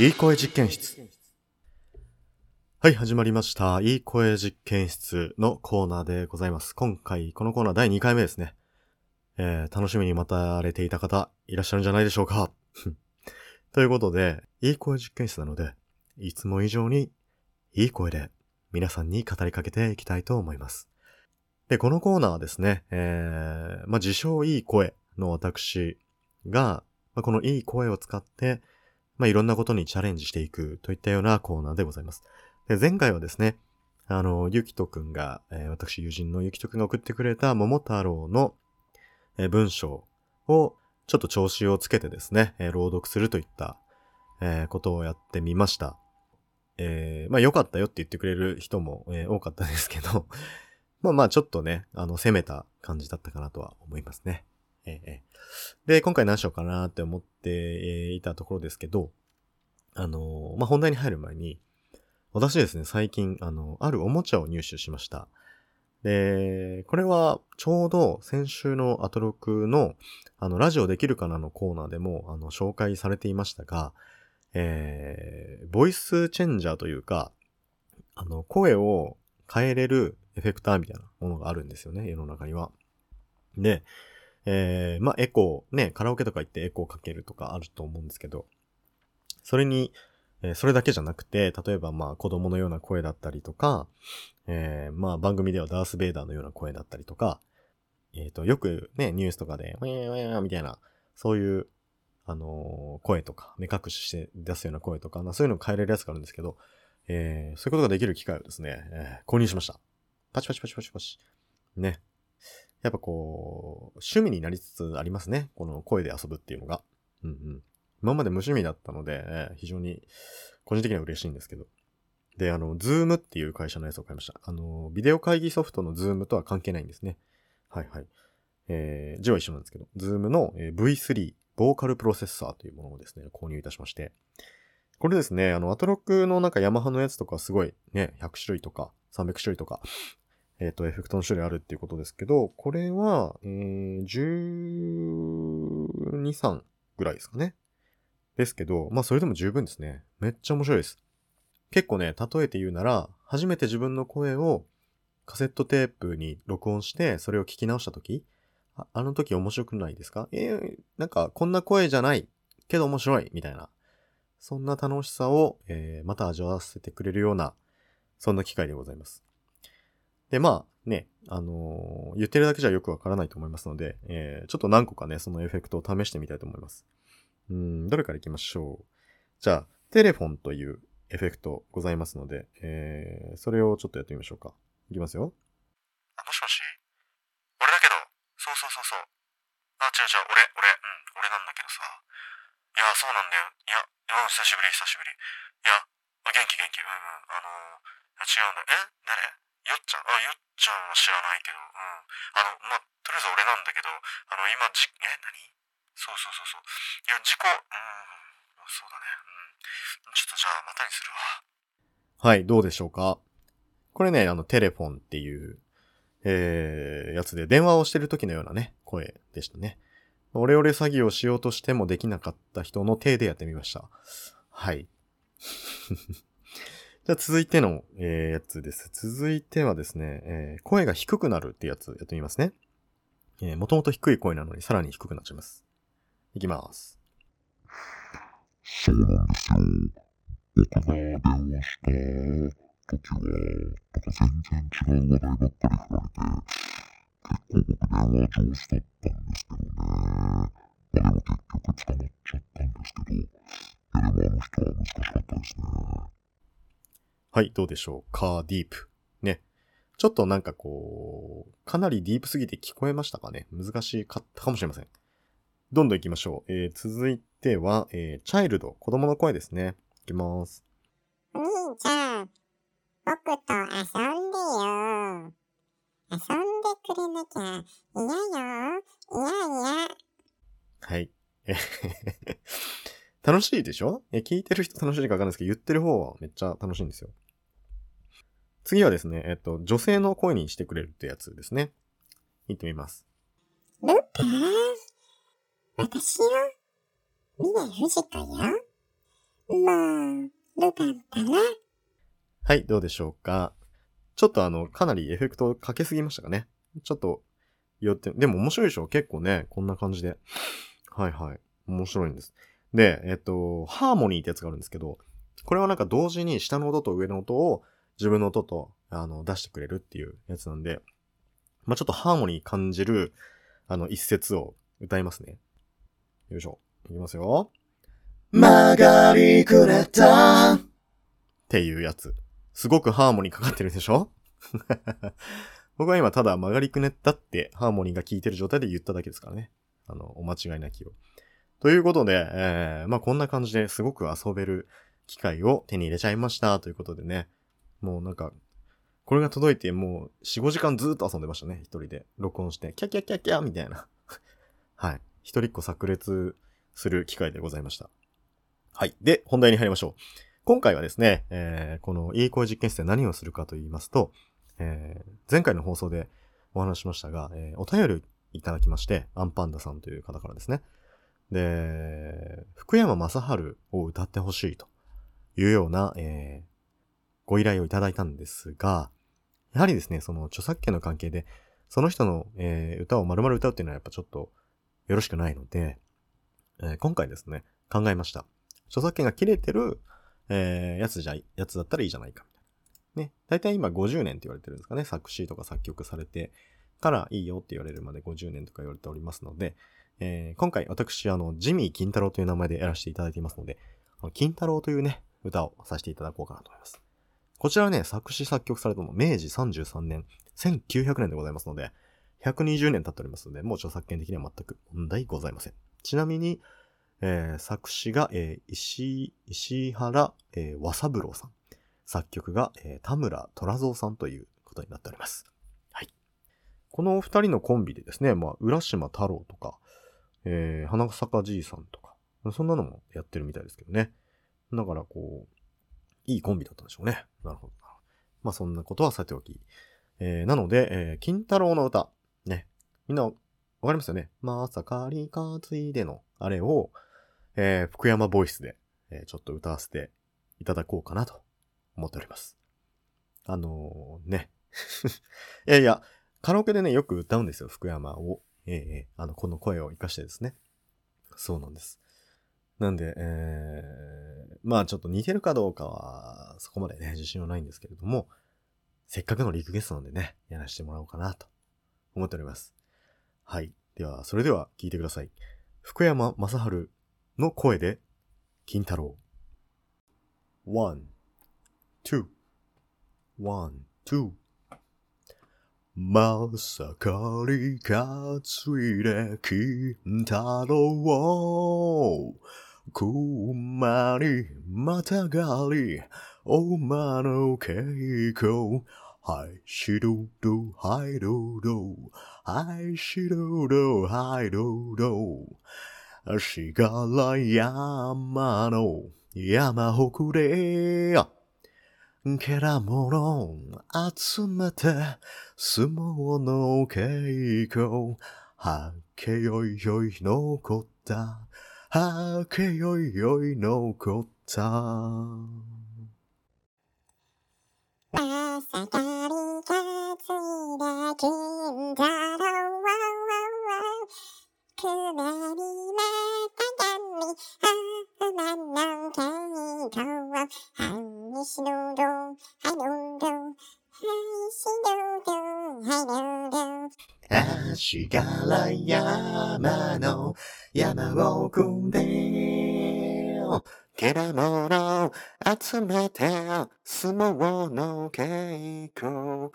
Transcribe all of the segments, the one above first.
いい声実験室。はい、始まりました。いい声実験室のコーナーでございます。今回、このコーナー第2回目ですね。えー、楽しみに待たれていた方、いらっしゃるんじゃないでしょうか。ということで、いい声実験室なので、いつも以上に、いい声で、皆さんに語りかけていきたいと思います。で、このコーナーはですね、えー、まあ、自称いい声の私が、まあ、このいい声を使って、まあ、いろんなことにチャレンジしていくといったようなコーナーでございます。で、前回はですね、あの、ゆきとくんが、えー私友人のゆきとくんが送ってくれた桃太郎の、えー文章をちょっと調子をつけてですね、えー朗読するといった、えことをやってみました。えまあ良かったよって言ってくれる人も、え多かったですけど、まあまあちょっとね、あの、攻めた感じだったかなとは思いますね。ええで、今回何しようかなって思っていたところですけど、あのまあ本題に入る前に、私ですね、最近、あの、あるおもちゃを入手しました。で、これはちょうど先週のアトロクの、あの、ラジオできるかなのコーナーでも、あの、紹介されていましたが、えー、ボイスチェンジャーというか、あの、声を変えれるエフェクターみたいなものがあるんですよね、世の中には。で、えー、まあ、エコー、ね、カラオケとか行ってエコーかけるとかあると思うんですけど、それに、えーそれだけじゃなくて、例えばまあ子供のような声だったりとか、えーまあ番組ではダース・ベイダーのような声だったりとか、えっ、と、よくね、ニュースとかで、ウェーウェーみたいな、そういう、あの声とか、目隠しして出すような声とか、まあそういうのを変えれるやつがあるんですけど、えーそういうことができる機械をですね、えー購入しました。パチパチパチパチパチ。ね。やっぱこう、趣味になりつつありますね。この声で遊ぶっていうのが。うんうん。今まで無趣味だったので、えー非常に個人的には嬉しいんですけど。で、あの、 Zoom っていう会社のやつを買いました。あの、ビデオ会議ソフトの Zoom とは関係ないんですね。はいはい。えー字は一緒なんですけど、 Zoom の V3、ボーカルプロセッサーというものをですね、購入いたしまして。これですね、あの、アトロックのなんかヤマハのやつとかすごいね、100種類とか300種類とか、えっ、と、エフェクトの種類あるっていうことですけど、これは、えー、12、3ぐらいですかね。ですけど、まあそれでも十分ですね。めっちゃ面白いです。結構ね、例えて言うなら、初めて自分の声をカセットテープに録音して、それを聞き直した時ああの時面白くないですか？えー、なんかこんな声じゃないけど面白いみたいな。そんな楽しさを、えーまた味わわせてくれるような、そんな機会でございます。で、まあね、あのー言ってるだけじゃよくわからないと思いますので、えーちょっと何個かね、そのエフェクトを試してみたいと思います。うん、どれから行きましょう。じゃあ、テレフォンというエフェクトございますので、えー、それをちょっとやってみましょうか。いきますよ。あ、もしもし俺だけど、そうそうそうそう。あ、違う違う、俺、俺、うん、俺なんだけどさ。いや、そうなんだよ。いや、うん、久しぶり、久しぶり。いや、あ元気元気、うんうん、あのー、違うんだ。え？誰？よっちゃん？あ、よっちゃんは知らないけど、うん。あの、ま、とりあえず俺なんだけど、あの、今、じ、え？何？そうそうそうそう。いや、事故、うん、そうだね。うん。ちょっとじゃあ、またにするわ。はい、どうでしょうか？これね、あの、テレフォンっていう、えー、やつで電話をしてる時のようなね、声でしたね。オレオレ詐欺をしようとしてもできなかった人の手でやってみました。はい。じゃあ続いての、えーやつです。続いてはですね、えー声が低くなるってやつやってみますね。えー、もともと低い声なのにさらに低くなっちゃいます。いきます。そうなんですよ。僕が電話した時は、なんか全然違う話題ばっかり振られて、結構僕電話上手だったんですけどね。まあでも結局捕まっちゃったんですけど、いやでもあの人は難しかったですね。はい、どうでしょう？かディープ。ね。ちょっとなんかこう、かなりディープすぎて聞こえましたかね難しかったかもしれません。どんどん行きましょう。えー、続いては、えー、チャイルド、子供の声ですね。いきます。お兄ちゃん、僕と遊んでよ。遊んでくれなきゃ嫌よ。嫌嫌。はい。楽しいでしょ？え、聞いてる人楽しいかわかんないですけど、言ってる方はめっちゃ楽しいんですよ。次はですね、えっと、女性の声にしてくれるってやつですね。言ってみます。ルパン私よ。峰不二子よ。もう、ルパンかなはい、どうでしょうか？ちょっとあの、かなりエフェクトかけすぎましたかね？ちょっと、よって、でも面白いでしょ？結構ね、こんな感じで。はいはい。面白いんです。で、えっと、ハーモニーってやつがあるんですけど、これはなんか同時に下の音と上の音を自分の音と、あの、出してくれるっていうやつなんで、まあ、ちょっとハーモニー感じる、あの、一節を歌いますね。よいしょ。いきますよ。曲がりくれたっていうやつ。すごくハーモニーかかってるでしょ？僕は今ただ曲がりくねったってハーモニーが効いてる状態で言っただけですからね。あの、お間違いなきを。ということで、えー、まあこんな感じですごく遊べる機械を手に入れちゃいましたということでね。もうなんか、これが届いてもう4、5時間ずーっと遊んでましたね。一人で録音して、キャキャキャキャみたいな。はい。一人っ子炸裂する機会でございました。はい。で、本題に入りましょう。今回はですね、えー、このいい声実験室で何をするかと言いますと、えー、前回の放送でお話しましたが、えー、お便りいただきまして、アンパンダさんという方からですね。で、福山雅治を歌ってほしいというような、えー、ご依頼をいただいたんですが、やはりですね、その著作権の関係で、その人の、えー、歌を丸々歌うっていうのはやっぱちょっとよろしくないので、えー、今回ですね、考えました。著作権が切れてる、えー、やつじゃ、やつだったらいいじゃないか、ね。だいたい今50年って言われてるんですかね。作詞とか作曲されてからいいよって言われるまで50年とか言われておりますので、えー、今回私、あの、ジミー金太郎という名前でやらせていただいていますので、金太郎というね、歌をさせていただこうかなと思います。こちらはね、作詞作曲されたの明治33年、1900年でございますので、120年経っておりますので、もう著作権的には全く問題ございません。ちなみに、えー、作詞が、えー、石、石原、えー、和三郎さん。作曲が、えー、田村虎蔵さんということになっております。はい。このお二人のコンビでですね、まあ、浦島太郎とか、えー、花坂じいさんとか、そんなのもやってるみたいですけどね。だから、こう、いいコンビだったんでしょうね。なるほど。まあ、そんなことはさておき。えー、なので、えー、金太郎の歌、ね。みんな、わかりますよね？まさかりかついでの、あれを、えー、福山ボイスで、えー、ちょっと歌わせていただこうかなと思っております。あのー、ね。いやいや、カラオケでね、よく歌うんですよ、福山を。ええー、あの、この声を活かしてですね。そうなんです。なんで、えー、まあちょっと似てるかどうかは、そこまでね、自信はないんですけれども、せっかくのリクゲストなんでね、やらせてもらおうかなと思っております。はい。では、それでは聞いてください。福山雅治の声で、金太郎。one, two, one, two. まさかりかついで金太郎。くまりまたがり、おまの稽古。はい、しどど、はいどど。はい、しどど、はいどど。しがら山の山北で、けらもの集めて相撲の稽古はけよいよい残ったはけよいよい残ったまさかりかついだ金太郎くまりまたがみあまのけいとはいしどどはいどはいしどどはいどど足柄山の山奥でけらもの集めて相撲の稽古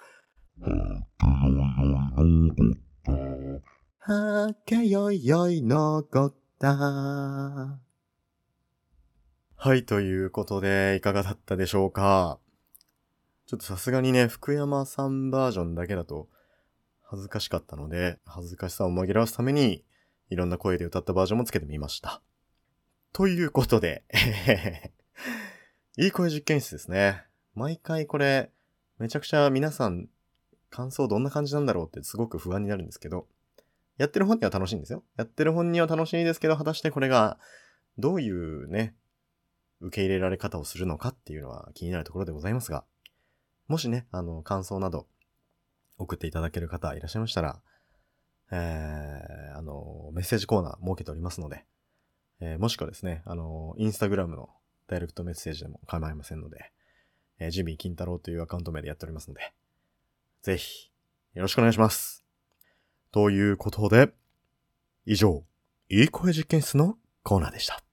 はけよいよい残った。はい、ということで、いかがだったでしょうかちょっとさすがにね、福山さんバージョンだけだと恥ずかしかったので、恥ずかしさを紛らわすために、いろんな声で歌ったバージョンもつけてみました。ということで、いい声実験室ですね。毎回これ、めちゃくちゃ皆さん、感想どんな感じなんだろうってすごく不安になるんですけど、やってる本には楽しいんですよ。やってる本には楽しいですけど、果たしてこれが、どういうね、受け入れられ方をするのかっていうのは気になるところでございますが、もしね、あの、感想など送っていただける方いらっしゃいましたら、えー、あの、メッセージコーナー設けておりますので、えー、もしくはですね、あの、インスタグラムのダイレクトメッセージでも構いませんので、えー、ジミー金太郎というアカウント名でやっておりますので、ぜひ、よろしくお願いします。ということで、以上、いい声実験室のコーナーでした。